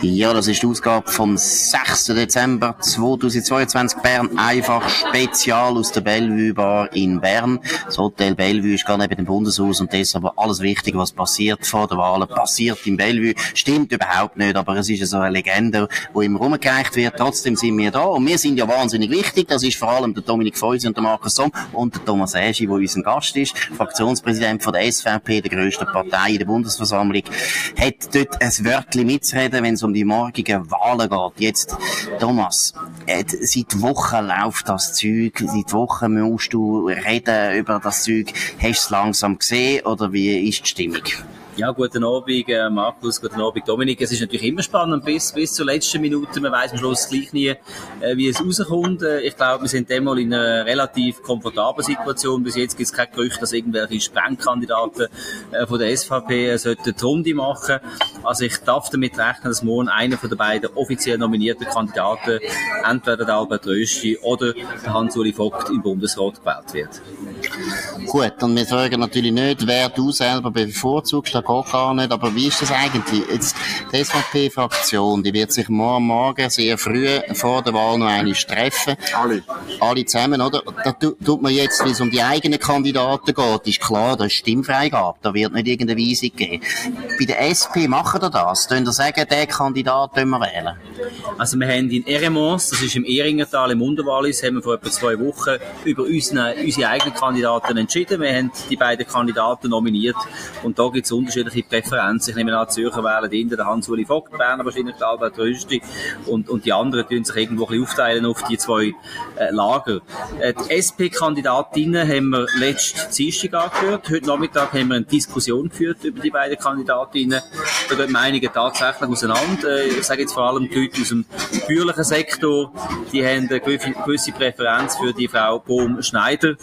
Ja, das ist die Ausgabe vom 6. Dezember 2022 Bern. Einfach Spezial aus der Bellevue Bar in Bern. Das Hotel Bellevue ist gar neben dem Bundeshaus und aber alles Wichtige, was passiert vor der Wahl, passiert im Bellevue. Stimmt überhaupt nicht, aber es ist so eine Legende, die immer rumgereicht wird. Trotzdem sind wir da und wir sind ja wahnsinnig wichtig. Das ist vor allem der Dominik Feusi und der Markus Somm und der Thomas Eschi, der unser Gast ist. Fraktionspräsident von der SVP, der grössten Partei in der Bundesversammlung, hat dort ein Wörtchen mitzureden, wenn es um die morgigen Wahlen geht. Jetzt, Thomas, äh, seit Wochen läuft das Zeug, seit Wochen musst du reden über das Zeug. Hast du es langsam gesehen oder wie ist die Stimmung? Ja, guten Abend, äh, Markus, guten Abend, Dominik. Es ist natürlich immer spannend bis, bis zur letzten Minute. Man weiß am Schluss gleich nie, äh, wie es rauskommt. Äh, ich glaube, wir sind einmal in einer relativ komfortablen Situation. Bis jetzt gibt es kein Gerücht, dass irgendwelche Sprengkandidaten äh, von der SVP äh, sollten die Runde machen. Also ich darf damit rechnen, dass morgen einer von den beiden offiziell nominierten Kandidaten, entweder der Albert Rösti oder der Hans-Uli Vogt im Bundesrat gewählt wird. Gut, und wir sagen natürlich nicht, wer du selber bevorzugst geht gar nicht. Aber wie ist das eigentlich? Jetzt, die SVP-Fraktion, die wird sich morgen Morgen sehr früh vor der Wahl noch einmal treffen. Alle. Alle zusammen, oder? Da tut man jetzt, wie es um die eigenen Kandidaten geht, ist klar, da ist Stimmfreigabe. Da wird nicht irgendeine Weisung geben. Bei der SP machen wir das. Können ihr sagen, den Kandidat wir wählen? Also wir haben in Eremons, das ist im Ehringertal im Unterwallis, haben wir vor etwa zwei Wochen über unsere, unsere eigenen Kandidaten entschieden. Wir haben die beiden Kandidaten nominiert und da gibt es unterschiedliche Präferenzen. Ich nehme an, Zürcher wählen hinter der Hans-Uli Vogt, Berner wahrscheinlich der Albert Rösti und, und die anderen tun sich irgendwo ein bisschen aufteilen auf die zwei äh, Lager. Äh, die SP-Kandidatinnen haben wir letzten Dienstag angehört. Heute Nachmittag haben wir eine Diskussion geführt über die beiden Kandidatinnen. Da gehen Meinungen tatsächlich auseinander. Äh, ich sage jetzt vor allem die Leute aus dem bürgerlichen Sektor, die haben eine gewisse Präferenz für die Frau Bohm-Schneider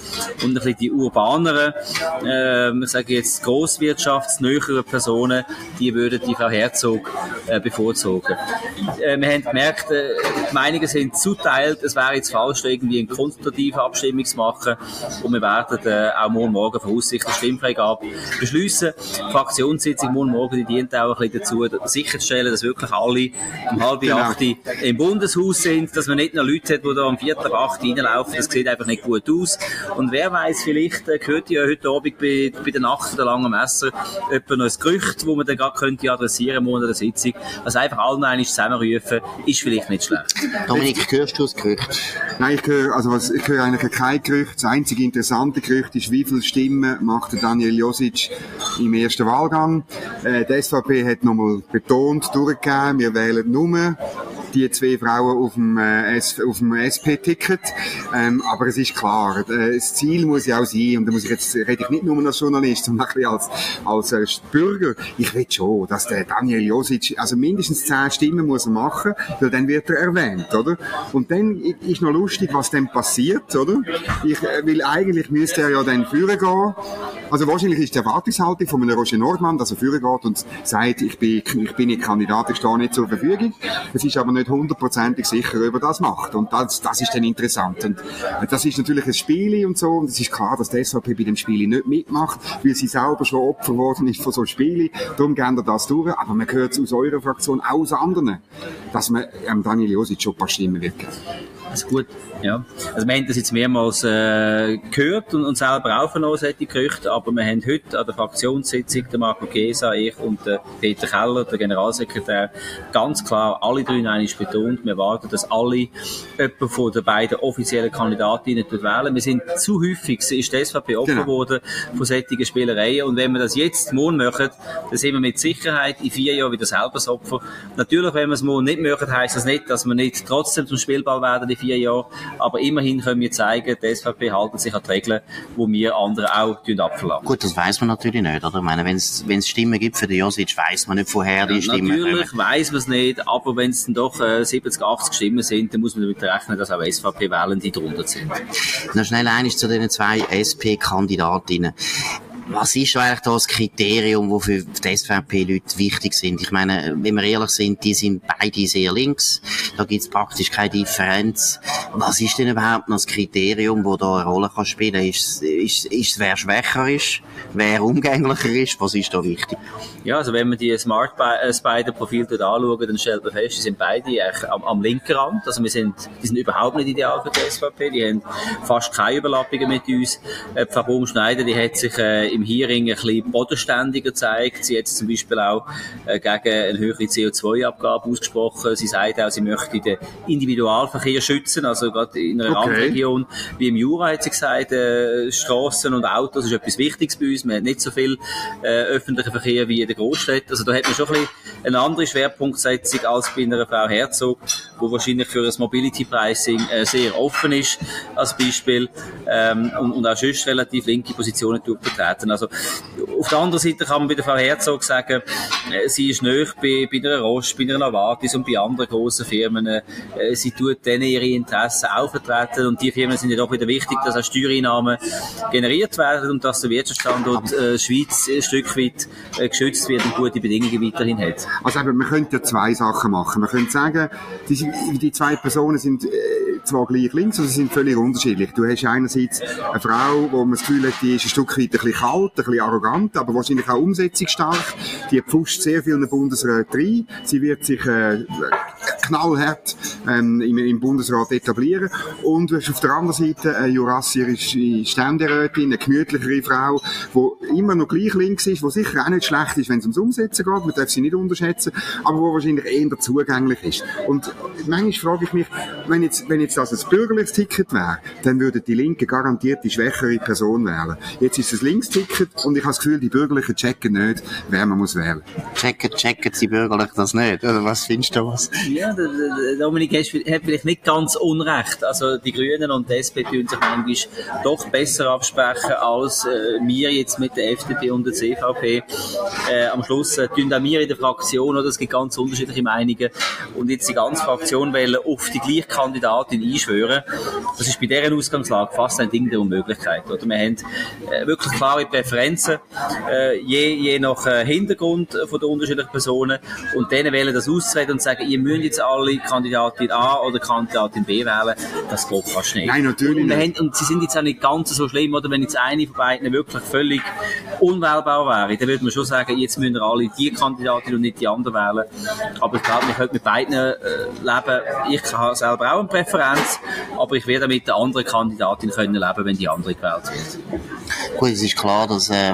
und ein bisschen die urbaneren, äh, ich sage jetzt grosswirtschaftsnäher höheren Personen, die würden die Frau Herzog äh, bevorzugen. Äh, wir haben gemerkt, äh, die Meinungen sind zuteilt. Es wäre jetzt falsch, irgendwie eine konsultative Abstimmung zu machen. Und wir werden äh, auch morgen Morgen voraussichtlich Stimmfreigabe beschließen. Die Fraktionssitzung morgen Morgen die dient auch ein bisschen dazu, sicherzustellen, dass wirklich alle um halb genau. acht im Bundeshaus sind, dass man nicht noch Leute hat, die da am viertel acht reinlaufen. Das sieht einfach nicht gut aus. Und wer weiß, vielleicht äh, gehört ja heute Abend bei, bei der Nacht der langen Messer jemand noch ein Gerücht, wo man dann gerade könnte adressieren könnte der Sitzung. Also einfach allen einmal zusammenrufen, ist vielleicht nicht schlecht. Dominik, hörst du das Gerücht? Nein, ich höre, also was, ich höre eigentlich kein Gerücht. Das einzige interessante Gerücht ist, wie viele Stimmen macht der Daniel Josic im ersten Wahlgang. Äh, die SVP hat nochmal betont, durchgegeben, wir wählen nur die zwei Frauen auf dem, äh, auf dem SP-Ticket. Ähm, aber es ist klar, äh, das Ziel muss ja auch sein, und da muss ich jetzt, rede ich nicht nur als Journalist, sondern auch als, als äh, Bürger. Ich will schon, dass der Daniel Josic, also mindestens zehn Stimmen muss er machen, weil dann wird er erwähnt, oder? Und dann ist noch lustig, was dann passiert, oder? Ich, äh, will eigentlich müsste er ja dann führen gehen. Also wahrscheinlich ist die Erwartungshaltung von einem Roger Nordmann, dass er führen geht und sagt, ich bin, ich bin nicht Kandidat, ich stehe nicht zur Verfügung. Es ist aber nicht nicht hundertprozentig sicher, ob er das macht. Und das, das ist dann interessant. Und das ist natürlich ein Spiel und so. Und es ist klar, dass die SVP bei dem Spiel nicht mitmacht, weil sie selber schon Opfer geworden ist von so Spielen. Darum gehen wir das durch. Aber man hört es aus eurer Fraktion, auch aus anderen, dass man ähm, Daniel Josic schon ein paar Stimmen wird. Also gut, ja. Also wir haben das jetzt mehrmals äh, gehört und, und selber aufgenommen, solche Gerüchte, aber wir haben heute an der Fraktionssitzung, der Marco Chiesa, ich und der Peter Keller, der Generalsekretär, ganz klar alle drei einig betont, wir erwarten, dass alle jemanden von den beiden offiziellen Kandidatinnen wählen. Wir sind zu häufig, ist die SVP Opfer genau. geworden von solchen Spielereien und wenn wir das jetzt morgen machen, dann sind wir mit Sicherheit in vier Jahren wieder selber das Opfer. Natürlich, wenn wir es morgen nicht machen, heisst das nicht, dass wir nicht trotzdem zum Spielball werden in vier Jahren. Aber immerhin können wir zeigen, die SVP halten sich an die Regeln, die wir anderen auch abverlangen. Gut, das weiß man natürlich nicht, oder? Ich meine, wenn es Stimmen gibt für den Josic, weiß man nicht, woher die ja, Stimmen Natürlich kommen. weiß man es nicht, aber wenn es dann doch äh, 70, 80 Stimmen sind, dann muss man damit rechnen, dass auch SVP-Wähler die drunter sind. Noch schnell eines zu den zwei SP-Kandidatinnen was ist eigentlich das Kriterium, wo für die SVP-Leute wichtig sind? Ich meine, wenn wir ehrlich sind, die sind beide sehr links. Da gibt es praktisch keine Differenz. Was ist denn überhaupt noch das Kriterium, wo da eine Rolle kann spielen? Ist, ist, ist wer schwächer ist, wer umgänglicher ist? Was ist da wichtig? Ja, also wenn man die Smart äh, Spider-Profile anschaut, dann stellt man fest, die sind beide am, am linken Rand. Also wir sind, die sind überhaupt nicht ideal für die SVP. Die haben fast keine Überlappungen mit uns. Äh, Frau Baumschneider, die hat sich äh, im Hearing ein bisschen bodenständiger gezeigt. Sie hat zum Beispiel auch äh, gegen eine höhere CO2-Abgabe ausgesprochen. Sie sagt auch, sie möchte den Individualverkehr schützen, also gerade in einer okay. Randregion wie im Jura hat sie gesagt, äh, Straßen und Autos ist etwas Wichtiges bei uns. Man hat nicht so viel äh, öffentlichen Verkehr wie in der Großstadt. Also da hat man schon ein bisschen eine andere Schwerpunktsetzung als bei einer Frau Herzog, wo wahrscheinlich für das Mobility Pricing äh, sehr offen ist als Beispiel ähm, und, und auch sonst relativ linke Positionen vertreten. Also auf der anderen Seite kann man bei der Frau Herzog sagen, äh, sie ist nöch bei, bei einer Roche, bei einer Novartis und bei anderen grossen Firmen. Äh, sie tut denen ihre Interessen auch vertreten und die Firmen sind ja doch wieder wichtig, dass auch Steuereinnahmen generiert werden und dass der Wirtschaftsstandort äh, Schweiz ein Stück weit äh, geschützt wird und gute Bedingungen weiterhin hat. Also eben, man könnte ja zwei Sachen machen. Man könnte sagen, die, die zwei Personen sind äh, zwar gleich links, aber sie sind völlig unterschiedlich. Du hast einerseits eine Frau, wo man das Gefühl hat, die ist ein Stück weit ein bisschen kalt, ein bisschen arrogant, aber wahrscheinlich auch umsetzungsstark. Die pfuscht sehr viel in den Bundesrat rein. Sie wird sich äh, knallhart ähm, im, im Bundesrat etablieren. Und du hast auf der anderen Seite eine jurassierische Ständerätin, eine gemütlichere Frau, die immer noch gleich links ist, die sicher auch nicht schlecht ist, wenn es ums Umsetzen geht, man darf sie nicht unterschätzen, aber die wahrscheinlich eher zugänglich ist. Und manchmal frage ich mich, wenn jetzt, wenn jetzt das ein bürgerliches Ticket wäre, dann würden die Linken garantiert die schwächere Person wählen. Jetzt ist es ein Linksticket und ich habe das Gefühl, die Bürgerlichen checken nicht, wer man muss wählen. Checken, checken die Bürgerlichen das nicht? Oder was findest du was? Ja, Dominik hat vielleicht nicht ganz unrecht. Also die Grünen und die SP tun sich manchmal doch besser absprechen als äh, wir jetzt mit der FDP und der CVP. Äh, am Schluss äh, tun auch wir in der Fraktion, oder es gibt ganz unterschiedliche Meinungen und jetzt die ganze Fraktion wollen auf die gleiche Kandidatin einschwören. Das ist bei deren Ausgangslage fast ein Ding der Unmöglichkeit. Oder? Wir haben äh, wirklich klare Präferenzen, äh, je, je nach äh, Hintergrund von der unterschiedlichen Personen und denen wählen das auszureden und sagen, ihr müsst jetzt alle Kandidatin A oder Kandidatin B wählen, das geht fast nicht. Nein, natürlich und, nicht. Haben, und sie sind jetzt auch nicht ganz so schlimm, oder wenn jetzt eine von beiden wirklich völlig unwählbar wäre, dann würde man schon sagen, jetzt müssen alle die Kandidatin und nicht die andere wählen. Aber ich glaube, wir können mit beiden äh, leben. Ich habe selber auch eine Präferenz, aber ich werde mit der anderen Kandidatin können leben, wenn die andere gewählt wird. Gut, es ist klar, dass äh,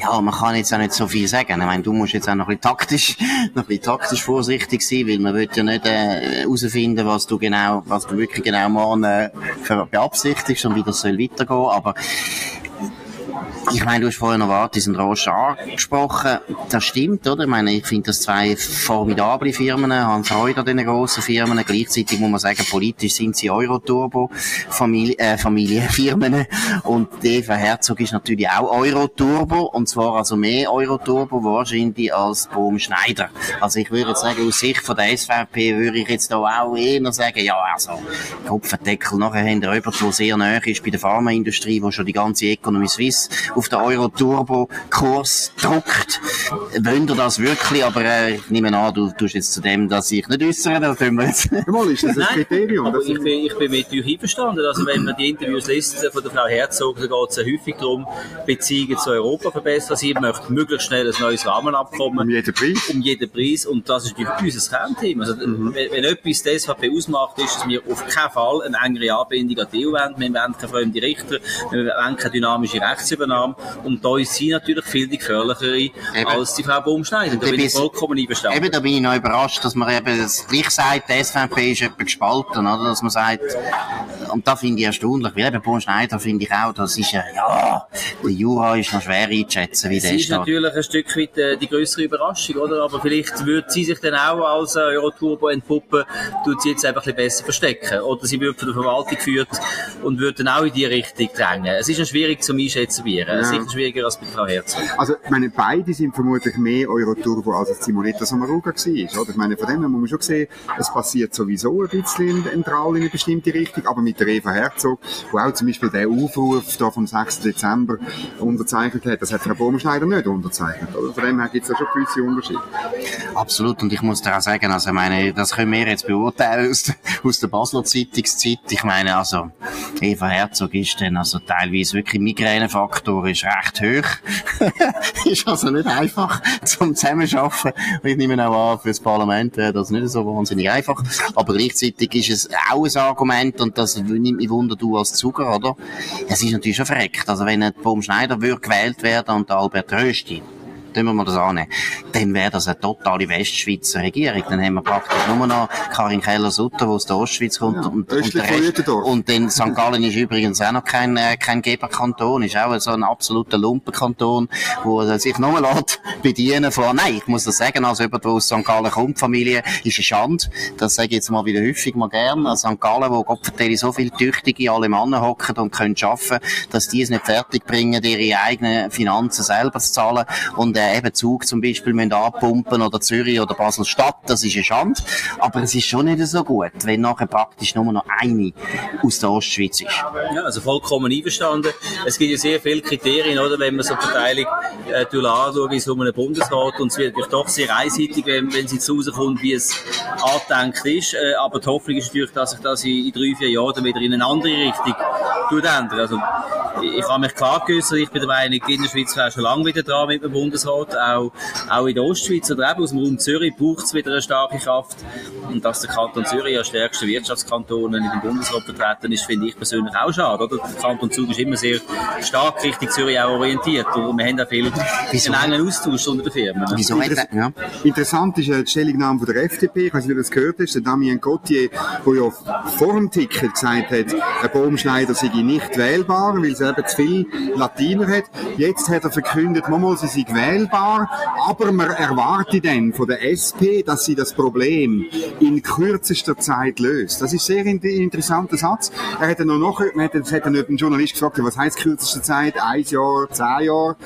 ja, man kann jetzt auch nicht so viel sagen. Ich meine, du musst jetzt auch noch ein bisschen taktisch, noch ein bisschen taktisch vorsichtig sein, weil man will ja nicht herausfinden, äh, was du genau, was du wirklich genau morgen äh, beabsichtigst und wie das soll weitergehen. Aber ich meine, du hast vorhin noch Vartis und Roche angesprochen. Das stimmt, oder? Ich meine, ich finde das zwei formidable Firmen, haben Freude an diesen grossen Firmen. Gleichzeitig muss man sagen, politisch sind sie Euro-Turbo-Familienfirmen. Äh, und Eva Herzog ist natürlich auch Euro-Turbo. Und zwar also mehr Euro-Turbo wahrscheinlich als Bohm Schneider. Also ich würde sagen, aus Sicht von der SVP würde ich jetzt da auch eher sagen, ja, also, Kopfendeckel. Nachher haben wir jemanden, der sehr nahe ist bei der Pharmaindustrie, wo schon die ganze Economy Suisse auf den Euro-Turbo-Kurs druckt. Wollen ihr das wirklich? Aber äh, ich nehme an, du tust jetzt zu dem, dass ich nicht äußere, da tun wir jetzt. Mal, ist das ein Kriterium? Aber ich bin, ich bin mit euch einverstanden. Also wenn man die Interviews liest von der Frau Herzog, da geht es ja häufig darum, Beziehungen zu Europa verbessern. Sie möchte möglichst schnell ein neues Rahmenabkommen. Um jeden Preis? Um jeden Preis. Und das ist natürlich unser Kernthema. Also, mhm. wenn, wenn etwas die SVP ausmacht, ist, dass wir auf keinen Fall eine engere Anbindung an die EU wollen. Wir wollen keine fremde Richter, wir wollen keine dynamische Rechtsübernahme. Maßnahme. Und da ist sie natürlich viel die gefährlichere eben. als die Frau Baumschneider. Da bin ich vollkommen einverstanden. Eben, da bin ich noch überrascht, dass man eben das gleich sagt, die SVP ist etwas gespalten, oder? Dass man sagt, und da finde ich erstaunlich, weil eben Baumschneider finde ich auch, das ist ja, ja, der Jura ist noch schwer einzuschätzen, wie der ist. Das ist natürlich ein Stück weit äh, die größere Überraschung, oder? Aber vielleicht würde sie sich dann auch als äh, Euroturbo entpuppen, tut sie jetzt einfach ein bisschen besser verstecken. Oder sie wird von der Verwaltung geführt und würde dann auch in die Richtung drängen. Es ist ja schwierig zu einschätzen, wie ja. sicher schwieriger als bei Frau Herzog. Also, ich meine, beide sind vermutlich mehr Euro-Turbo als Simonetta Sommaruga war, oder? Ich meine, von dem her muss man schon sehen, es passiert sowieso ein bisschen entral in eine bestimmte Richtung, aber mit der Eva Herzog, wo auch zum Beispiel der Aufruf da vom 6. Dezember unterzeichnet hat. Das hat Frau Baumschneider nicht unterzeichnet. Oder? Von dem her gibt es ja schon gewisse Unterschiede. Absolut. Und ich muss dir auch sagen, also ich meine, das können wir jetzt beurteilen aus, der, aus der Basler Zeitungszeit. Ich meine, also Eva Herzog ist dann also teilweise wirklich Migränefaktor ist recht hoch. ist also nicht einfach zum Zusammenschaffen. Ich nehme auch an, für das Parlament wäre das nicht so wahnsinnig einfach. Aber gleichzeitig ist es auch ein Argument und das nimmt mich Wunder, du als Zuger, oder? Es ist natürlich schon verreckt. Also wenn ein Baum Schneider gewählt werden und Albert Rösti, tun wir das an, dann wäre das eine totale Westschweizer Regierung. Dann haben wir praktisch nur noch Karin Keller-Sutter, die aus der Ostschweiz kommt. Ja, und, und, der Rest, und dann St. Gallen ist übrigens auch noch kein, äh, kein Geberkanton, ist auch so ein absoluter Lumpenkanton, wo sich nur lässt bedienen von, nein, ich muss das sagen, als jemand, der aus St. Gallen kommt, Familie, ist eine Schande. Das sage ich jetzt mal wieder häufig mal gern. An St. Gallen, wo Gott vertelle, so viele Tüchtige, alle Männer hocken und können arbeiten, dass die es nicht fertig bringen, ihre eigenen Finanzen selber zu zahlen. Und äh, eben Zug zum Beispiel müssen abpumpen oder Zürich oder Basel-Stadt, das ist eine Schande. Aber es ist schon nicht so gut, wenn nachher praktisch nur noch eine aus der Ostschweiz ist. Ja, also vollkommen einverstanden. Es gibt ja sehr viele Kriterien, oder, wenn man so die Verteilung äh, anschaut, in so einem Bundesrat und es wird doch sehr einseitig, wenn, wenn es jetzt rauskommt, wie es angedenkt ist. Äh, aber die Hoffnung ist natürlich, dass sich das in, in drei, vier Jahren wieder in eine andere Richtung ändert. Also, ich habe mich klar geäußert, ich bin der Meinung, die Innerschweiz wäre schon lange wieder dran mit dem Bundesrat, auch, auch in der Ostschweiz oder eben aus dem Raum Zürich braucht es wieder eine starke Kraft. Und dass der Kanton Zürich als stärkster Wirtschaftskanton in dem Bundesrat vertreten ist, finde ich persönlich auch schade. Oder? Der Kanton Zug ist immer sehr stark Richtung Zürich auch orientiert. Und wir haben auch viel Wieso? einen engen Austausch unter den Firmen. Wieso ja? Interessant ist äh, die Stellungnahme von der FDP. Ich weiß nicht, ob du das gehört hast. Der Damien Gauthier, der ja vor dem Ticket gesagt hat, ein Baumschneider sei nicht wählbar, weil es eben zu viel Latiner hat. Jetzt hat er verkündet, mal, sie sei wählbar, aber man erwartet dann von der SP, dass sie das Problem in kürzester Zeit löst. Das ist sehr ein interessanter Satz. Er hat noch, noch man hat, dann ein Journalist gefragt, was heißt kürzeste Zeit? Ein Jahr, zehn Jahre?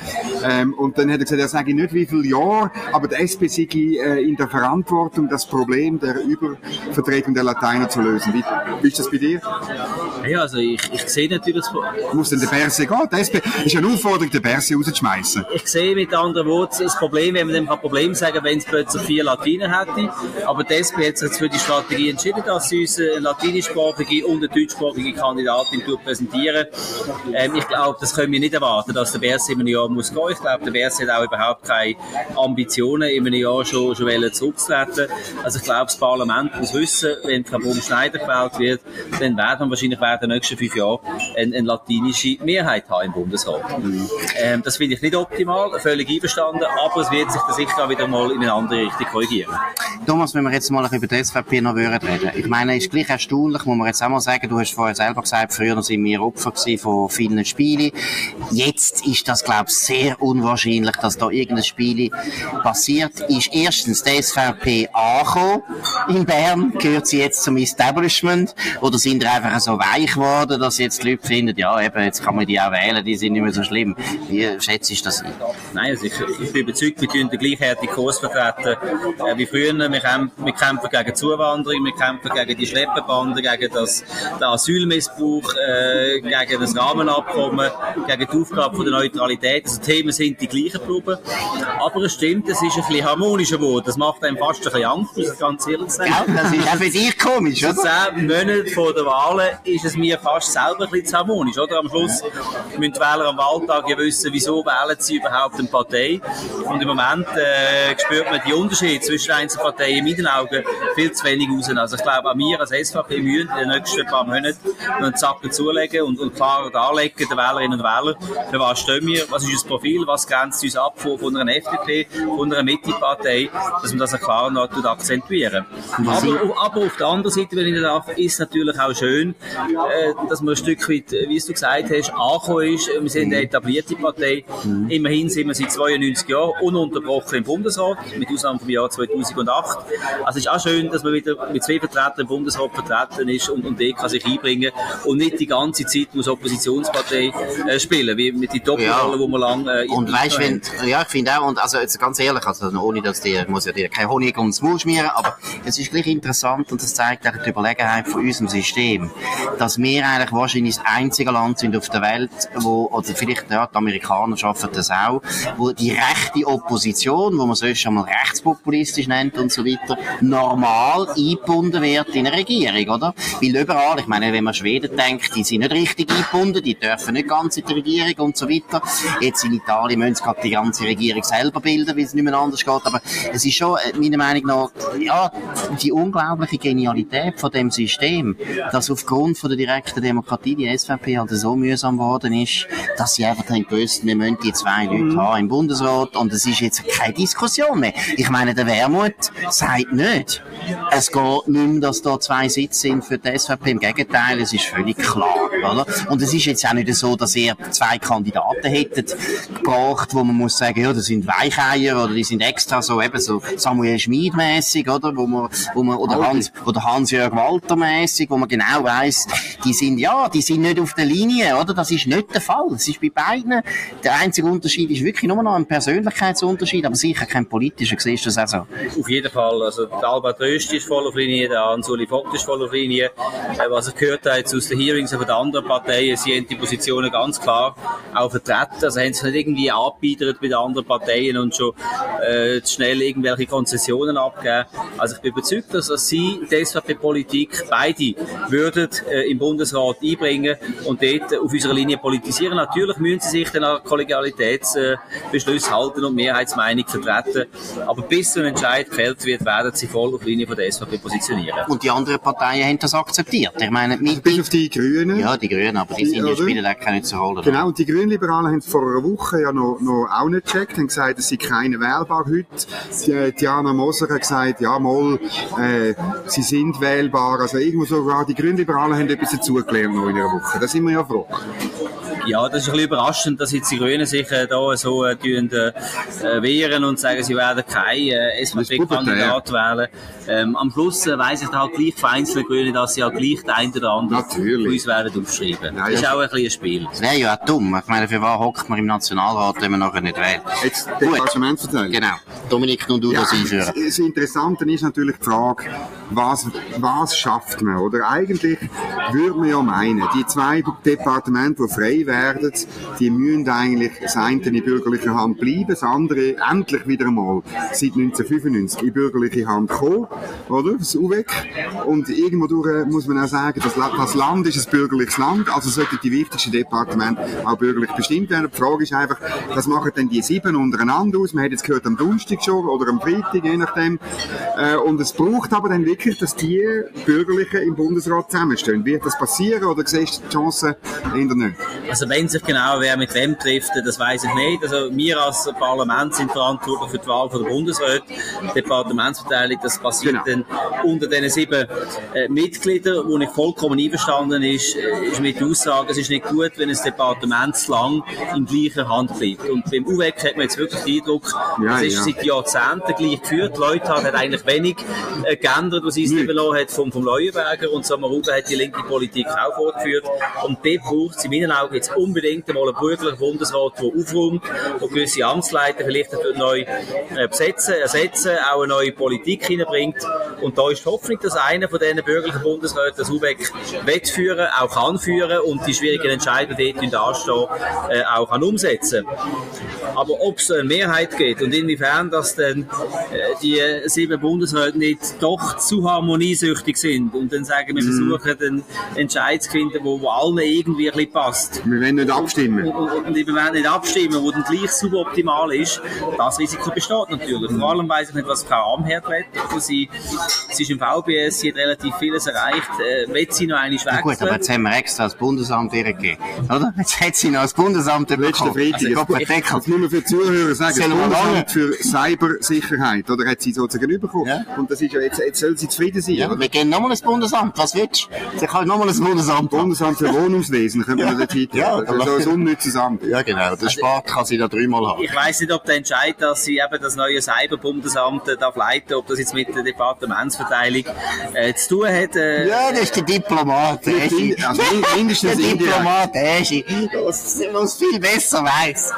Ähm, und dann hat er gesagt, er sage nicht wie viele Jahre, aber der SP sei äh, in der Verantwortung, das Problem der Übervertretung der Lateiner zu lösen. Wie, wie ist das bei dir? Ja, also ich, ich sehe natürlich das Muss denn der Berse gehen? SP ist eine Aufforderung, den Berse rauszuschmeißen. Ich sehe mit anderen Worten das Problem, wenn man dem ein Problem sagen, wenn es plötzlich vier Latinen hätte. Aber die SP hat sich jetzt für die Strategie entschieden, dass sie uns eine latinischsprachige und eine deutschsprachige Kandidatin präsentieren. Ähm, ich glaube, das können wir nicht erwarten, dass der Berse in einem Jahr muss gehen. Ich glaube, der Berse hat auch überhaupt keine Ambitionen, in einem Jahr schon, schon zurückzutreten. Also ich glaube, das Parlament muss wissen, wenn Frau Baum-Schneider gewählt wird, dann werden wir wahrscheinlich während den nächsten fünf Jahren eine, eine latinische Mehrheit haben im Bundesrat. Mhm. Ähm, das finde ich nicht optimal, völlig einverstanden, aber es wird sich dann sicher auch wieder mal in eine andere Richtung korrigieren. Thomas, wenn wir jetzt mal über die SVP noch reden. Ich meine, es ist gleich erstaunlich, muss man jetzt auch mal sagen, du hast vorher selber gesagt, früher sind wir Opfer von vielen Spielen. Jetzt ist das, glaube ich, sehr unwahrscheinlich, dass da irgendein Spiel passiert ist. Erstens, die SVP angekommen in Bern, gehört sie jetzt zum Establishment oder sind die einfach so weich geworden, dass jetzt die Leute finden, ja, eben, jetzt kann man die auch wählen, die sind nicht mehr so schlimm. Wie schätzt du das ein? Nein, also ich, ich bin überzeugt, wir tun den gleichwertigen Kurs vertreten äh, wie früher. Wir kämpfen, wir kämpfen gegen Zuwanderung, wir kämpfen gegen die Schlepperbanden, gegen das, den Asylmissbrauch, äh, gegen das Rahmenabkommen, gegen die Aufgabe von der Neutralität. Also Themen sind die gleichen geblieben. Aber es stimmt, es ist ein bisschen harmonischer geworden. Das macht einem fast ein bisschen Angst, muss ich ganz ehrlich sagen. Ja, das ist auch für dich komisch, oder? Zehn Monate vor der Wahlen ist es mir fast selber ein zu harmonisch, oder? Am Schluss müssen die Wähler am Wahltag ja wissen, wieso wählen sie überhaupt eine Partei. Und im Moment äh, spürt man die Unterschiede zwischen einzelnen Parteien in meinen Augen viel zu wenig raus. Also ich glaube, an mir als SVP müssen in den nächsten paar Monaten einen Zacken zulegen und, und klar darlegen, den Wählerinnen und Wählern, für was stehen wir, was ist unser Profil, was grenzt uns ab von, von einer FDP, von einer Mitte-Partei, dass man das klar noch akzentuieren. Aber, aber auf der anderen Seite, wenn ich darf, ist natürlich auch schön, dass man ein Stück weit, wie du gesagt hast, angekommen ist. Wir sind eine etablierte Partei. Mhm. Immerhin sind wir seit 92 Jahren ununterbrochen im Bundesrat, mit Ausnahme vom Jahr 2008. Also es ist auch schön, dass man wieder mit zwei Vertretern im Bundesrat vertreten ist und, und der kann sich einbringen und nicht die ganze Zeit muss Oppositionspartei äh, spielen, wie mit den Doppelrollen, ja. wo man lang äh, Und weißt wenn, ja, ich finde auch, und also jetzt ganz ehrlich, also ohne dass die, muss ja dir kein Honig ums Maul schmieren, aber es ist gleich interessant und das zeigt auch die Überlegenheit von unserem System, dass wir eigentlich wahrscheinlich das einzige Land sind auf der Welt, wo, oder vielleicht, ja, die Amerikaner schaffen das auch, wo die rechte Opposition, wo man sonst schon mal rechtspopulistisch nennt und so weiter, normal eingebunden wird in eine Regierung, oder? Weil überall, ich meine, wenn man Schweden denkt, die sind nicht richtig eingebunden, die dürfen nicht ganz in die Regierung und so weiter. Jetzt in Italien müssen sie gerade die ganze Regierung selber bilden, weil es nicht mehr anders geht. Aber es ist schon, äh, meiner Meinung nach, ja, die unglaubliche Genialität von dem System, dass aufgrund von der direkten Demokratie die SVP halt so mühsam geworden ist, dass sie einfach dann gewusst, wir müssen die zwei Leute mhm. haben im Bundesrat und es ist jetzt keine Diskussion mehr. Ich meine, der Wermut sagt nicht, es geht nicht mehr, dass da zwei Sitze sind für die SVP. Im Gegenteil, es ist völlig klar, oder? Und es ist jetzt auch nicht so, dass ihr zwei Kandidaten hättet gebracht, wo man muss sagen, ja, das sind Weicheier oder die sind extra so eben so Samuel Schmid mäßig, oder? Wo man, wo man, oder Hans, oder Hans-Jörg Walter mäßig, wo man genau weiss, die sind, ja, die sind nicht auf der Linie, oder? Das ist nicht der Fall. Es ist bei beiden, der einzige Unterschied ist wirklich nur noch ein Persönlichkeitsunterschied, aber sicher kein politischer. Siehst du das auch so? Auf jeden Fall. Also, der Albert Röst ist voll auf Linie, der Ansuli Vogt ist voll auf Linie. Äh, was ich gehört habe jetzt aus den Hearings von den anderen Parteien, sie haben die Positionen ganz klar auch vertreten. Also haben sich nicht irgendwie angebiedert den anderen Parteien und schon äh, schnell irgendwelche Konzessionen abgeben. Also ich bin überzeugt, dass Sie die SVP-Politik beide würden äh, im Bundesrat einbringen und dort auf unserer Linie politisieren. Natürlich müssen Sie sich dann an Kollegialitätsbeschlüsse halten und Mehrheitsmeinung vertreten. Aber bis so ein Entscheid gefällt wird, werden Sie voll auf die Linie von der SVP positionieren. Und die anderen Parteien haben das akzeptiert. Ich meine, mit Bis auf die Grünen. Ja, die Grünen, aber die, die sind ja spielen da keine zu holen. Genau, und die Grünliberalen haben vor einer Woche ja noch, noch auch nicht gecheckt, haben gesagt, es sei keine wählbar heute. Die, Diana Moser hat gesagt, ja, mal, äh, sie sind wählbar. Also irgendwo sogar die Grünliberalen haben etwas dazugelernt noch in einer Woche. Da sind wir ja froh. Ja, das ist ein bisschen überraschend, dass jetzt die Grünen sich äh, da so äh, äh, wehren und sagen, sie werden keinen äh, SVP-Kandidat ja. wählen. Ähm, am Schluss äh, weiss ich da halt gleich von einzelnen Grünen, dass sie ja gleich den einen oder anderen Natürlich. von uns werden aufschreiben. Ja, das ist auch ein bisschen ein Spiel. Das wäre ja auch dumm. Ich meine, für was hockt man im Nationalrat, wenn man nachher nicht wählt? Jetzt Departement verteilen. Genau. Dominik, nun du ja, das einführen. Das Interessante ist natürlich die Frage, was, was schafft man? Oder eigentlich würde man ja meinen, die zwei Departemente, die frei werden, die müssen eigentlich das eine in bürgerlicher Hand bleiben, das andere endlich wieder einmal seit 1995 in bürgerliche Hand kommen, oder? Das UWEC. Und irgendwo durch muss man auch sagen, das, das Land ist ein bürgerliches Land, also sollten die wichtigsten Departemente auch bürgerlich bestimmt werden. Die Frage ist einfach, was machen denn die sieben untereinander aus? Man hat jetzt gehört am Donnerstag schon oder am Freitag, je nachdem. Äh, und es braucht aber dann wirklich, dass die Bürgerlichen im Bundesrat zusammenstehen. Wird das passieren oder siehst du die Chancen eher nicht? Also wenn sich genau wer mit wem trifft, das weiß ich nicht. Also wir als Parlament sind verantwortlich für die Wahl von der Bundesrat. Departementsverteilung, das passiert genau. dann unter den sieben äh, Mitgliedern, wo ich vollkommen einverstanden ist, äh, ist mit der Aussage, es ist nicht gut, wenn ein Departement zu lang in gleicher Hand bleibt. Und beim UWEC hat man jetzt wirklich den Eindruck, ja, es ist ja. seit Jahrzehnten gleich geführt. Die Leute hat eigentlich wenig äh, geändert, was übernommen hat vom, vom Leuenberger und Samaruga hat die linke Politik auch fortgeführt. Und dort braucht es in meinen Augen jetzt unbedingt einmal einen bürgerlichen Bundesrat, der aufräumt, der gewisse Amtsleiter vielleicht neu äh, besetzen, ersetzen, auch eine neue Politik hineinbringt. Und da ist die Hoffnung, dass einer von diesen bürgerlichen Bundesräten das UBEC führen, auch kann führen und die schwierigen Entscheidungen dort anstehen, äh, auch kann umsetzen. Aber ob es eine Mehrheit gibt und inwiefern dass dann äh, die sieben Bundesräte nicht doch zu harmoniesüchtig sind und dann sagen, wir mhm. versuchen den Entscheid zu finden, wo, wo allen irgendwie ein bisschen passt. Wir werden nicht abstimmen. Und, und, und wir werden nicht abstimmen, wo dann gleich suboptimal ist. Das Risiko besteht natürlich. Vor allem weiss ich nicht, was Frau Amherd will. Also sie, sie ist im VBS, sie hat relativ vieles erreicht. Äh, will sie noch eine wechseln? Gut, aber jetzt haben wir extra das Bundesamt ihr gegeben, oder? Jetzt hat sie noch das Bundesamt bekommen. Letzte Freitag. Also, nur für die Zuhörer sagen, das Bundesamt für Cybersicherheit, oder hat sie sozusagen bekommen. Ja. Und das ist ja jetzt, jetzt soll sie zufrieden sein. Ja, wir gehen nochmal ins Bundesamt. Was willst du? Sie kann nochmal ins Bundesamt. Bundesamt für Wohnungswesen, können wir ja. dort Ja, das ist so ein unnützes Amt. Ja, genau. Der Sport kann sie da dreimal haben. Ich weiss nicht, ob der Entscheid, dass sie eben das neue Cyberbundesamt äh, darf leiten, ob das jetzt mit der Departementsverteilung äh, zu tun hat. Äh, Ja, das ist der Diplomat. Der ist Also mindestens der. Diplomat, der ist was viel besser weiß.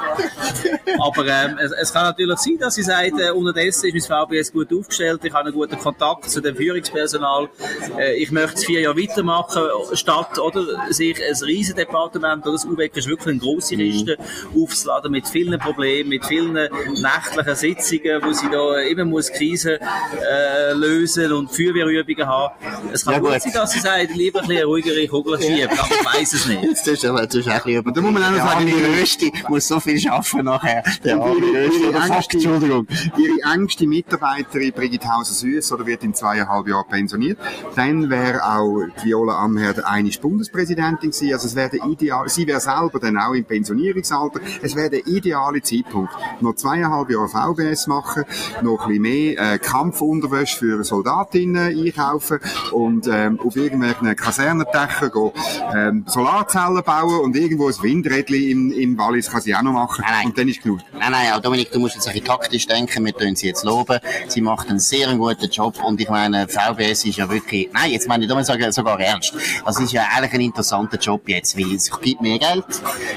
Aber ähm, es, es kann natürlich sein, dass sie sagt, äh, unterdessen ist mein VBS gut aufgestellt, ich habe einen guten Kontakt zu dem Führungspersonal, äh, ich möchte es vier Jahre weitermachen, statt oder, sich ein riesen Departement, oder das UWEC ist wirklich eine grosse Liste, aufzuladen mit vielen Problemen, mit vielen nächtlichen Sitzungen, wo sie da immer muss Krisen äh, lösen und Feuerwehrübungen haben. Es kann Ja, gut gut. sein, dass sie sagt, lieber ein bisschen ruhigere Kugel schieben, aber ich weiss es nicht. Jetzt ist aber, das ist ein bisschen über. Da muss man auch noch sagen, ihre- Rösti muss so viel arbeiten nachher. Der ihre, Rösti. ihre, Oder engste, Entschuldigung. ihre engste Mitarbeiterin Brigitte Hauser-Süß oder wird in zweieinhalb Jahren pensioniert. Dann wäre auch Viola Amherd eine Bundespräsidentin gewesen. Also es wäre der ideal, sie wäre selber dann auch im Pensionierungsalter. Es wäre der ideale Zeitpunkt. Noch zweieinhalb Jahre VBS machen, noch ein bisschen mehr äh, Kampfunterwäsche für Soldatinnen einkaufen und ähm, auf irgendwelchen Kasernendächern gehen, ähm, Solarzellen bauen und irgendwo ein Windrädchen im, im Wallis kann sie auch noch machen. Nein, nein. Und dann ist genug. Nein, nein, Dominik, du musst jetzt ein bisschen taktisch denken, wir tun sie jetzt loben. Sie macht einen sehr guten Job und ich meine, VBS ist ja wirklich, nein, jetzt meine ich, da muss ich sagen, sogar ernst. Also es ist ja eigentlich ein interessanter Job jetzt, weil es gibt mehr Geld,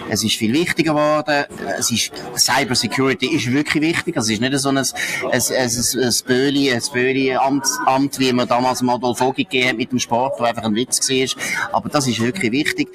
es ist viel wichtiger geworden, es ist, Cyber Security ist wirklich wichtig, also es ist nicht so ein, ein, ein, ein, ein Böli, ein Böli Amt, Amt, wie man damals dem Adolf Vogt gegeben hat mit dem Sport, wo einfach ein Witz war. Aber das ist wirklich wichtig.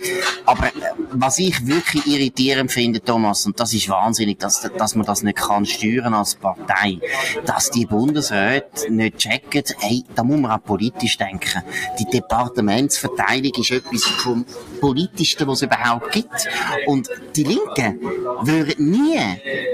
Aber was ich wirklich irritierend finde, Thomas, und das ist wahnsinnig, dass, dass man das nicht kann steuern als Partei, dass die Bundesräte nicht checken, hey, da muss man auch politisch denken. Die Departementsverteilung ist etwas vom Politischsten, was es überhaupt gibt. Und die Linken würden nie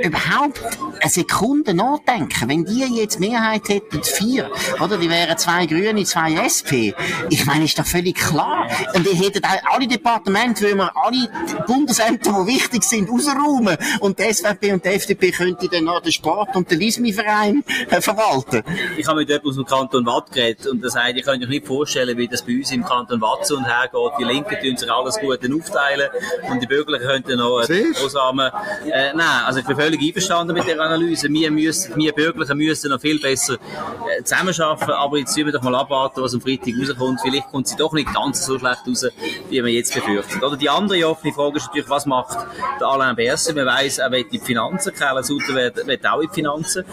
überhaupt eine Sekunde nachdenken, wenn die jetzt Mehrheit hätten, vier, oder? Die wären zwei Grüne, zwei SP. Ich meine, ist doch völlig klar. Und die hätten auch alle Departemente, weil wir alle Bundesämter, die wichtig sind, rausräumen. Und die SVP und die FDP könnten dann noch den Sport und den Lismi-Verein äh, verwalten. Ich habe mit jemandem aus dem Kanton Watt geredet und er sagt, ich könnte euch nicht vorstellen, wie das bei uns im Kanton Watt so und her geht. Die Linken tun sich alles gut aufteilen und die Bürgerlichen könnten noch äh, großarme... Äh, nein, also ich bin völlig einverstanden mit der Analyse. Wir, müssen, wir Bürgerlichen müssen noch viel besser äh, zusammenarbeiten, aber jetzt müssen wir doch mal abwarten, was am Freitag rauskommt. Vielleicht kommt sie doch nicht ganz so schlecht raus, wie wir jetzt befürchten. Oder die andere offene Frage ist natürlich, was macht der Alain Berset? Man weiss, er will die Finanzen, Kerl Sutter will auch in die Finanzen.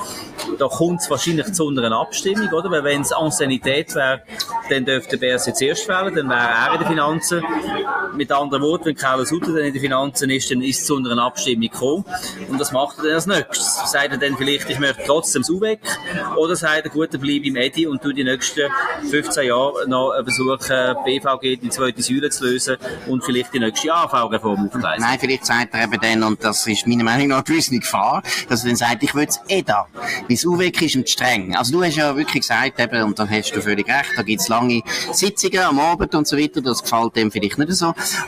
Da kommt es wahrscheinlich zu einer Abstimmung, oder? Weil wenn es Anciennität wäre, dann dürfte Berset zuerst wählen, dann wäre er in den Finanzen. Mit anderen Worten, wenn Kerl Sutter dann in den Finanzen ist, dann ist es zu einer Abstimmung gekommen. Und das macht er dann als nächstes. Sagt er dann vielleicht, ich möchte trotzdem das UWEC? Oder sagt er, gut, dann bleib im Edi und tu die nächsten 15 Jahre noch versuchen, BVG die zweite Säule zu lösen und vielleicht die nächste AV-Reform aufgleisen? Nein, vielleicht sagt er eben dann, und das ist meiner Meinung nach eine gewisse Gefahr, dass er dann sagt, ich will es eh da. Weil das UWEC ist ihm zu streng. Also du hast ja wirklich gesagt, eben, und da hast du völlig recht, da gibt's lange Sitzungen am Abend und so weiter, das gefällt dem vielleicht nicht so.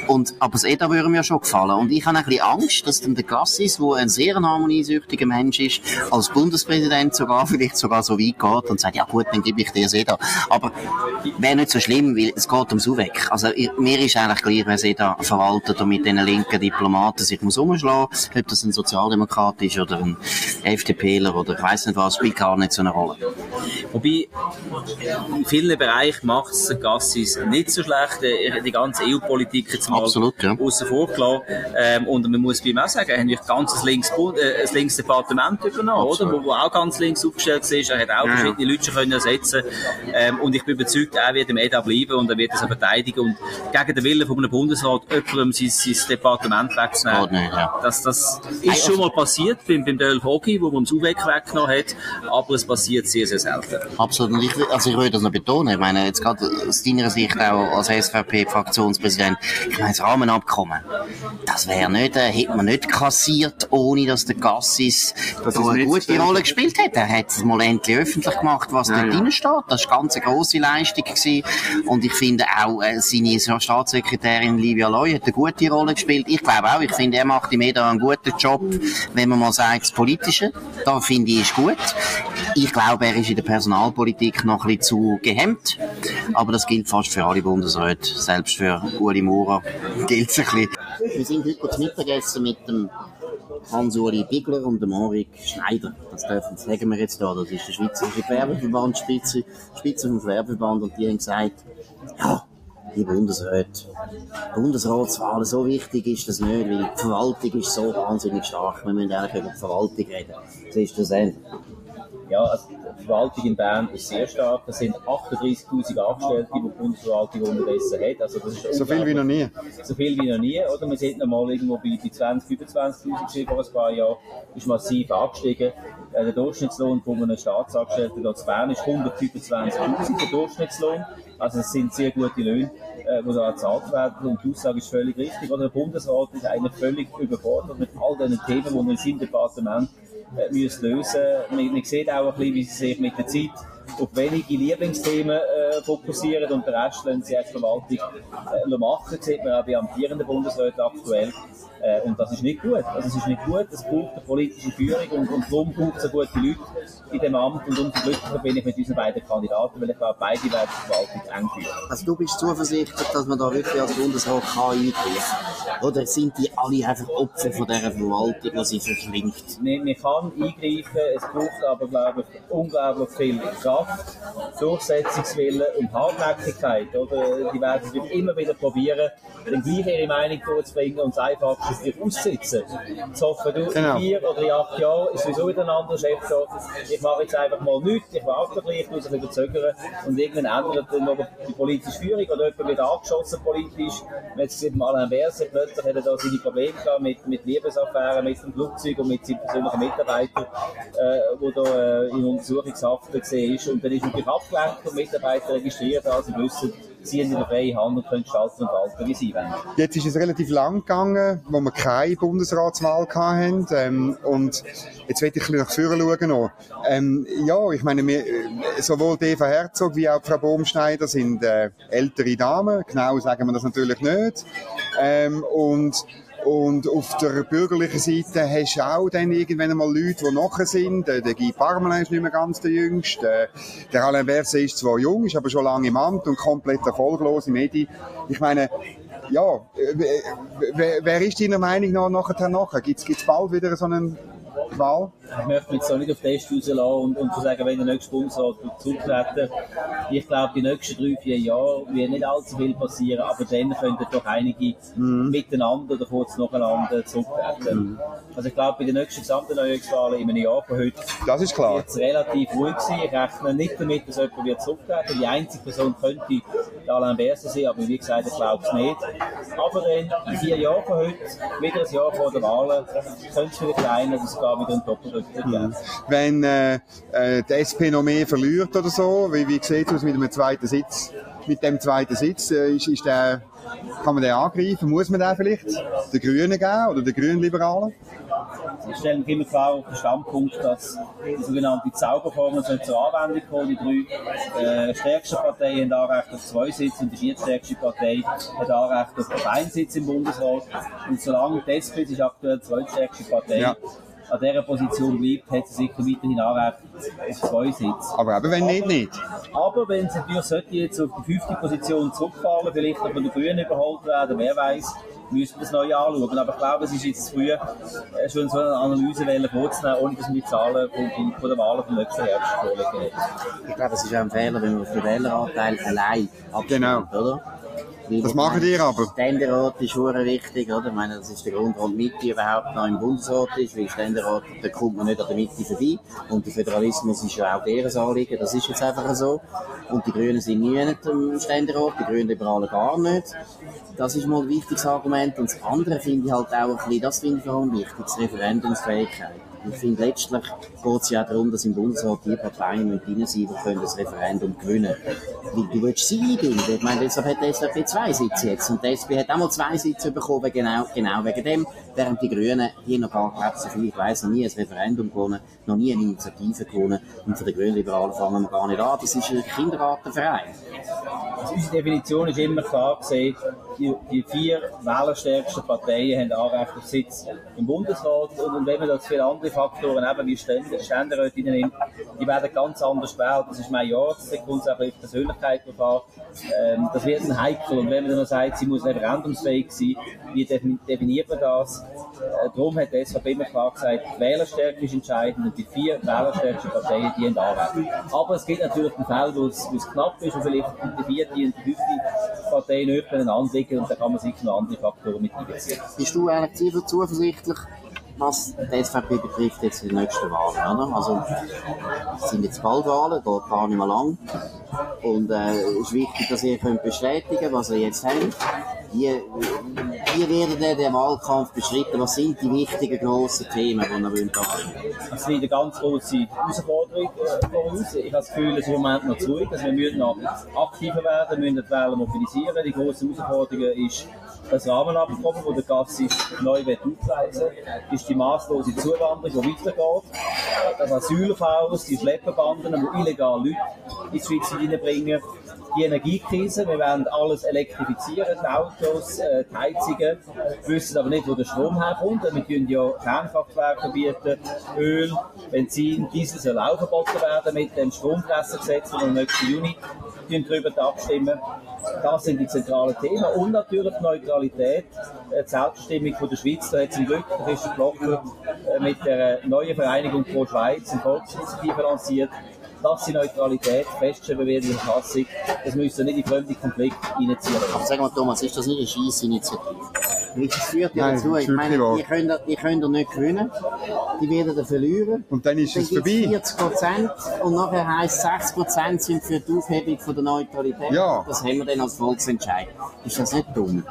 Und, aber das EDA würde mir schon gefallen. Und ich habe ein bisschen Angst, dass dann der Gassis, der ein sehr harmoniesüchtiger Mensch ist, als Bundespräsident sogar, vielleicht sogar so weit geht und sagt, ja gut, dann gebe ich dir das EDA. Aber wäre nicht so schlimm, weil es geht ums UWEC. Also mir ist eigentlich gleich, wer sie da verwaltet und mit den linken Diplomaten sich muss umschlagen, ob das ein Sozialdemokrat ist oder ein FDPler oder ich weiss nicht was, spielt gar nicht so eine Rolle. Wobei, in vielen Bereichen macht es Gassis nicht so schlecht, die ganze EU-Politik jetzt mal Absolut, ja. aussen vor gelassen. Ähm, und man muss bei ihm auch sagen, er hat ein links, äh, ein links Departement übernommen, oder? Wo, wo auch ganz links aufgestellt war. Er hat auch Ja, ja. verschiedene Leute schon können ersetzen ähm, Und ich bin überzeugt, er wird im EDA bleiben und er wird das auch verteidigen. Und gegen den Willen von einem Bundesrat jemandem sein, sein Departement wegzunehmen. Nicht, ja. Das, das ist schon mal passiert beim, beim Döl Hockey, wo man das UWEC weggenommen hat, aber es passiert sehr, sehr selten. Absolut. Und ich, also ich würde das noch betonen. Ich meine, jetzt gerade aus deiner Sicht auch als SVP-Fraktionspräsident, ich meine, das Rahmenabkommen, das wäre nicht, äh, hätte man nicht kassiert, ohne dass der Gassis Das da eine gute Rolle gespielt hat. Er hat es mal endlich öffentlich gemacht, was Ja, dort ja. drin steht. Das war ganz eine grosse Leistung gewesen. Und ich finde auch, äh, seine Staatssekretärin Livia Loy hat eine gute Rolle gespielt. Ich glaube auch, ich finde, er macht im EDA einen guten Job, wenn man mal sagt, das Politische. Da finde ich, ist gut. Ich glaube, er ist in der Personalpolitik noch ein bisschen zu gehemmt. Aber das gilt fast für alle Bundesräte. Selbst für Uli Maurer gilt es ein bisschen. wir sind heute zum Mittagessen mit dem Hans-Uli Bigler und dem Henrik Schneider. Das dürfen, sagen wir jetzt da. Das ist der Schweizerische Gewerbeverband, Spitze, Spitze vom Gewerbeverband. Und die haben gesagt, ja, die Bundesräte, Bundesratswahlen so wichtig ist das nicht, weil die Verwaltung ist so wahnsinnig stark. Wir müssen eigentlich über die Verwaltung reden. So ist das ähnlich. Ja, also die Verwaltung in Bern ist sehr stark. Das sind 38.000 Angestellte, die die Bundesverwaltung unterdessen hat. Also das ist so viel wie noch nie. So viel wie noch nie. Oder wir sind noch mal irgendwo bei, bei 20, 25.000 vor ein paar Jahren. Ist massiv angestiegen. Äh, der Durchschnittslohn von einem Staatsangestellten hier in Bern ist 125.000, der Durchschnittslohn. Also es sind sehr gute Löhne, äh, die da gezahlt werden. Und die Aussage ist völlig richtig. Oder der Bundesrat ist eigentlich völlig überfordert mit all diesen Themen, die er in seinem Departement müssen lösen man, man sieht auch ein bisschen, wie sie sich mit der Zeit auf wenige Lieblingsthemen äh, fokussieren und den Rest lassen sie als Verwaltung äh, machen. Das sieht man auch bei amtierenden Bundesräten aktuell. Äh, und das ist nicht gut. Also es ist nicht gut, es braucht eine politische Führung und, und darum braucht es so gute Leute in dem Amt und umso glücklicher bin ich mit unseren beiden Kandidaten, weil ich glaube, beide werden die Verwaltung eng führen. Also du bist zuversichtlich, dass man da wirklich als Bundesrat kann eingreifen kann? Oder sind die alle einfach Opfer von dieser Verwaltung, die sie verschlingt? Man, man kann eingreifen, es braucht aber, glaube ich, unglaublich viel Kraft, Durchsetzungswillen und Hartnäckigkeit. Oder? Die werden es immer wieder probieren, den gleich ihre Meinung vorzubringen und es einfach sich auszusitzen. Zu hoffen, du, genau. in vier oder in acht Jahren ist sowieso wieder ein anderer Chef da. Ich mache jetzt einfach mal nichts, ich warte ein bisschen, ich muss ein bisschen zögern und irgendwann ändert dann noch die politische Führung oder jemand wird angeschossen politisch. Jetzt sieht man Alain Berset, plötzlich hat er da seine Probleme gehabt mit, mit Liebesaffären, mit dem Flugzeug und mit seinem persönlichen Mitarbeiter, äh, wo da äh, in Untersuchungshaft gesehen ist. Und dann ist natürlich abgelenkt und Mitarbeiter registriert, also wissen, ziehen in der freien Hand und können gestalten und walten, wie sie wollen. Jetzt ist es relativ lang gegangen, wo wir keine Bundesratswahl hatten. Ähm, und jetzt will ich ein bisschen nach vorne schauen. Ähm, ja, ich meine, wir, äh, sowohl Eva Herzog wie auch Frau Baumschneider sind äh, ältere Damen. Genau sagen wir das natürlich nicht. Ähm, und und auf der bürgerlichen Seite hast du auch dann irgendwann mal Leute, die nachher sind. Der, der Guy Parmelin ist nicht mehr ganz der Jüngste. Der Alain Berset ist zwar jung, ist aber schon lange im Amt und komplett erfolglos im Medi. Ich meine, ja, wer, wer ist deiner Meinung nach nachher nachher? Gibt es bald wieder so einen Wahl? Ich möchte mich jetzt nicht auf den Test rauslassen und, und zu sagen, wenn der nächste Bundesrat zurücktreten Ich glaube, die nächsten drei, vier Jahre wird nicht allzu viel passieren, aber dann könnten doch einige mhm. miteinander oder kurz nacheinander zurücktreten. Mhm. Also ich glaube, bei den nächsten gesamten Neuerungswahlen in einem Jahr von heute das ist klar. wird es relativ ruhig sein. Ich rechne nicht damit, dass jemand wird zurücktreten Die einzige Person könnte Alain Berset sein, aber wie gesagt, ich glaube es nicht. Aber dann in vier Jahren von heute, wieder ein Jahr vor der Wahl, könnte es vielleicht einer sogar wieder ein Doppel Mhm. Wenn äh, äh, die SP noch mehr verliert oder so, wie, wie sieht es aus mit einem zweiten Sitz? Mit dem zweiten Sitz, äh, ist, ist der, kann man den angreifen? Muss man den vielleicht den Grünen geben oder den Grünliberalen? Ich stelle mich immer klar auf den Standpunkt, dass die sogenannte Zauberformel zur Anwendung kommen. Die drei äh, stärksten Parteien haben Anrecht auf zwei Sitze und die viertstärkste Partei hat Anrecht auf einen Sitz im Bundesrat. Und solange die SP ist aktuell die zweitstärkste Partei, ja an dieser Position bleibt, hat sie sicher weiterhin Anrecht auf zwei Sitze. Aber eben wenn nicht, nicht. Aber wenn sie natürlich sollte jetzt auf die fünfte Position zurückfallen, vielleicht noch von den Grünen überholt werden, wer weiß, müssen wir das neu anschauen. Aber ich glaube, es ist jetzt zu früh, äh, schon so eine Analyse vorzunehmen, ohne dass wir die Zahlen von, von der Wahl vom nächsten Herbst vorlegen. Ich glaube, es ist auch ein Fehler, wenn man auf den Wähleranteil allein abstimmt, genau. oder? Das machen die aber. Ständerat ist schon wichtig, oder? Ich meine, das ist der Grund, warum die Mitte überhaupt noch im Bundesrat ist, weil Ständerat, da kommt man nicht an der Mitte vorbei. Und der Föderalismus ist ja auch deren Anliegen, das ist jetzt einfach so. Und die Grünen sind nie nicht im Ständerat, die Grünen Liberalen gar nicht. Das ist mal ein wichtiges Argument. Und das andere finde ich halt auch ein bisschen, das finde ich allem wichtig, die Referendumsfähigkeit. Ich finde, letztlich geht es ja darum, dass im Bundesrat die Parteien drin sind, die können das Referendum gewinnen Weil du willst sie einbinden. Ich meine, deshalb hat die SVP zwei Sitze jetzt. Und die SP hat auch mal zwei Sitze bekommen, genau, genau wegen dem. Während die Grünen hier noch gar, glaube so viel ich weiss, noch nie ein Referendum gewonnen, noch nie eine Initiative gewonnen. Und für die Grünliberalen fangen wir gar nicht an. Das ist ein Kindergartenverein. Also unsere Definition ist immer klar gesehen, die, die vier wählerstärksten Parteien haben Anrecht auf Sitz im Bundesrat. Und wenn man das viele andere Faktoren, eben wie Ständerätinnen, die werden ganz anders gewählt. Das ist mein Jahr, das kommt auch auf Persönlichkeit drauf an. Ähm, das wird ein Heikel. Und wenn man dann noch sagt, sie muss referendumsfähig sein, wie definiert man das? Äh, darum hat die SVP immer klar gesagt, die Wählerstärke ist entscheidend und die vier wählerstärksten Parteien, die Anrecht. Aber es gibt natürlich einen Fall, wo es, wo es knapp ist und vielleicht die vierte und die fünfte Partei nicht beieinander liegen und da kann man sicher noch andere Faktoren mit einbeziehen. Bist du eigentlich zuversichtlich, was die SVP betrifft, jetzt den nächsten Wahlen, oder? Also, es sind jetzt bald Wahlen, geht gar nicht mehr lang. Und, äh, es ist wichtig, dass ihr könnt bestätigen was ihr jetzt habt. Wie, ihr den Wahlkampf beschritten? Was sind die wichtigen, grossen Themen, die ihr abnehmen? Es sind eine ganz große Herausforderung äh, vor uns. Ich habe das Gefühl, es ist im Moment noch zu wir müssen noch aktiver werden, müssen die Wähler mobilisieren. Die grosse Herausforderung ist, das Rahmenabkommen, das der Gassis neu aufgleisen ist die masslose Zuwanderung, die weitergeht. Das Asylhaus, die Schlepperbanden, die illegal Leute in die Schweiz hineinbringen. Die Energiekrise, wir werden alles elektrifizieren, die Autos, äh, die Heizungen. Wir wissen aber nicht, wo der Strom herkommt. Wir können ja Kernkraftwerke bieten, Öl, Benzin, Diesel soll auch verboten werden mit dem Strompressegesetz, das im nächsten Juni darüber abstimmen. Das sind die zentralen Themen. Und natürlich die Neutralität, äh, die Selbstbestimmung von der Schweiz. Da hat zum Glück der Christian Blocker äh, mit der neuen Vereinigung Pro Schweiz eine Volksinitiative lanciert, dass die Neutralität festgeschrieben wird in der Verfassung. Das müssen nicht in fremde Konflikte reinziehen. Aber sag mal, Thomas, ist das nicht eine Scheissinitiative? Das führt ja dazu, ich meine, die können, die können nicht gewinnen, die werden dann verlieren. Und dann ist dann es vorbei. 40 Prozent und nachher heisst 60 Prozent sind für die Aufhebung von der Neutralität. Ja. Das haben wir dann als Volksentscheid. Ist das nicht dumm?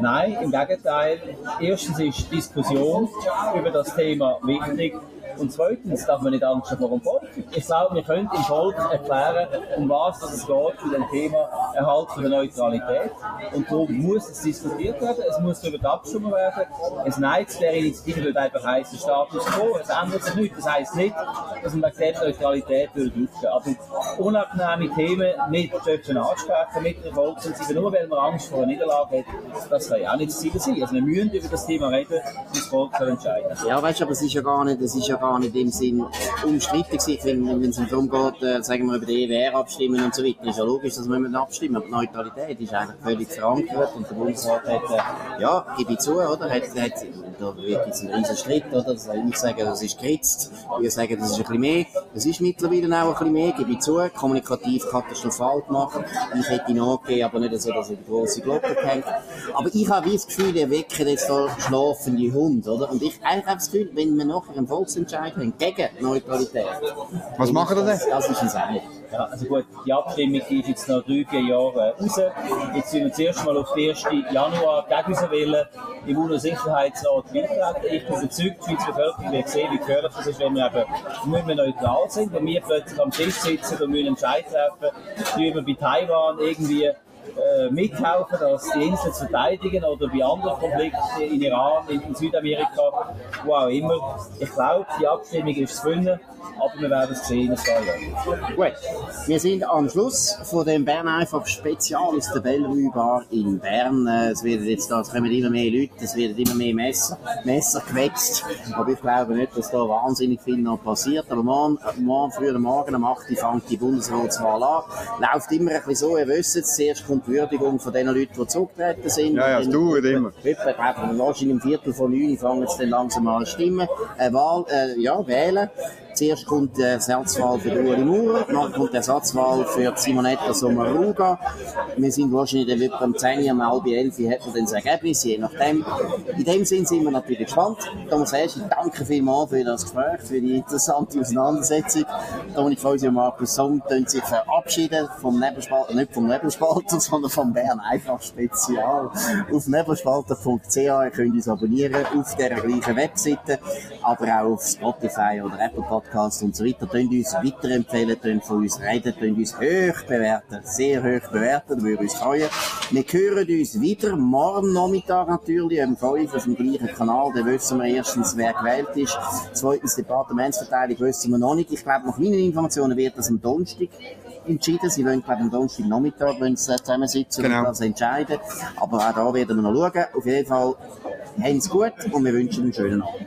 Nein, im Gegenteil. Erstens ist Diskussion über das Thema wichtig. Und zweitens darf man nicht Angst vor dem Volk. Ich glaube, wir können im Volk erklären, um was es geht zu dem Thema Erhalt der Neutralität. Und darum muss es diskutiert werden, es muss darüber abgestimmt werden. Es Nein zu der Initiative würde einfach heißen Status quo, es ändert sich nichts. Das heisst nicht, dass man die Neutralität würde aufgeben. Aber unangenehme Themen nicht dürfen ansprechen mit der Volksinitiative, nur weil man Angst vor einer Niederlage hat, das kann ja auch nicht das Ziel sein. Also wir müssen über das Thema reden, und das Volk soll entscheiden. Ja, weißt du, aber es ist ja gar nicht, es ist ja gar nicht im Sinn umstritten gewesen, wenn, es darum geht, äh, sagen wir, über die EWR abstimmen und so weiter. Ist ja logisch, dass wir abstimmen. Aber die Neutralität ist eigentlich völlig verankert und der Bundesrat hat, äh, ja, gebe ich zu, oder? Hat, hat, da wird jetzt ein riesen Streit, oder? Das ich sagen, das ist geritzt. Wir sagen, das ist ein bisschen mehr. Es ist mittlerweile auch ein bisschen mehr, gebe ich zu. Kommunikativ katastrophal gemacht. Ich hätte nachgegeben, aber nicht so, dass er die grosse Glocke hängt. Aber ich habe das Gefühl, ihr wecken jetzt da schlafende Hunde, oder? Und ich eigentlich habe das Gefühl, wenn wir nachher einen Volksentscheid haben gegen Neutralität. Was machen wir denn? Das ist ein Sein. Ja, also gut, die Abstimmung die ist jetzt noch drei, vier Jahre raus. Jetzt sind wir zuerst mal auf den 1. Januar gegen unseren Willen im UNO-Sicherheitsrat beitreten. Ich bin überzeugt, die Schweizer Bevölkerung wird sehen, wie gefährlich das ist, wenn wir eben nicht mehr neutral sind. Wenn wir plötzlich am Tisch sitzen und müssen einen Entscheid treffen, wie wir bei Taiwan irgendwie äh, mithelfen, dass die Insel zu verteidigen oder bei anderen Konflikten in Iran, in, in Südamerika, wo auch immer. Ich glaube, die Abstimmung ist zu gewinnen, aber wir werden es sehen. Gut, wir sind am Schluss von dem Bern einfach Spezial aus der Bellevue Bar in Bern. Äh, es werden jetzt da, es kommen immer mehr Leute, es werden immer mehr Messer, Messer gewetzt, aber ich glaube nicht, dass da wahnsinnig viel noch passiert. Aber morgen, morgen früh am Morgen um 8 Uhr fängt die Bundesratswahl an. Läuft immer ein bisschen so, ihr wisst es, zuerst kommt die Würdigung von den Leuten, die zurückgetreten sind. Ja, ja, es dauert immer. Etwa, wahrscheinlich im Viertel von neun fangen sie dann langsam an zu stimmen. Äh, Wahl, äh, ja, wählen. Zuerst kommt die Ersatzwahl für Ueli Maurer, dann kommt die Ersatzwahl für Simonetta Sommaruga. Wir sind wahrscheinlich am 10 Uhr, um halb 11 Uhr hat man dann das Ergebnis, je nachdem. In dem Sinn sind wir natürlich gespannt. Thomas Esch, danke vielmals für das Gespräch, für die interessante Auseinandersetzung. Dominik Fausi und Markus Song können sich verabschieden vom Nebelspalter, nicht vom Nebelspalter, sondern vom Bern einfach Spezial. Auf nebelspalter.ch ihr könnt uns abonnieren, auf der gleichen Webseite, aber auch auf Spotify oder Apple Podcasts und so weiter. Könnt uns weiterempfehlen, könnt von uns reden, könnt uns hoch bewerten, sehr hoch bewerten, würde uns freuen. Wir hören uns wieder, morgen Nachmittag natürlich, um 5 auf dem gleichen Kanal, dann wissen wir erstens, wer gewählt ist. Zweitens, Departementsverteilung wissen wir noch nicht. Ich glaube, nach meinen Informationen wird das am Donnerstag entschieden. Sie wollen, glaube ich, am Donnerstag Nachmittag wenn sie zusammensitzen Genau. und das entscheiden. Aber auch da werden wir noch schauen. Auf jeden Fall, haben Sie gut und wir wünschen einen schönen Abend.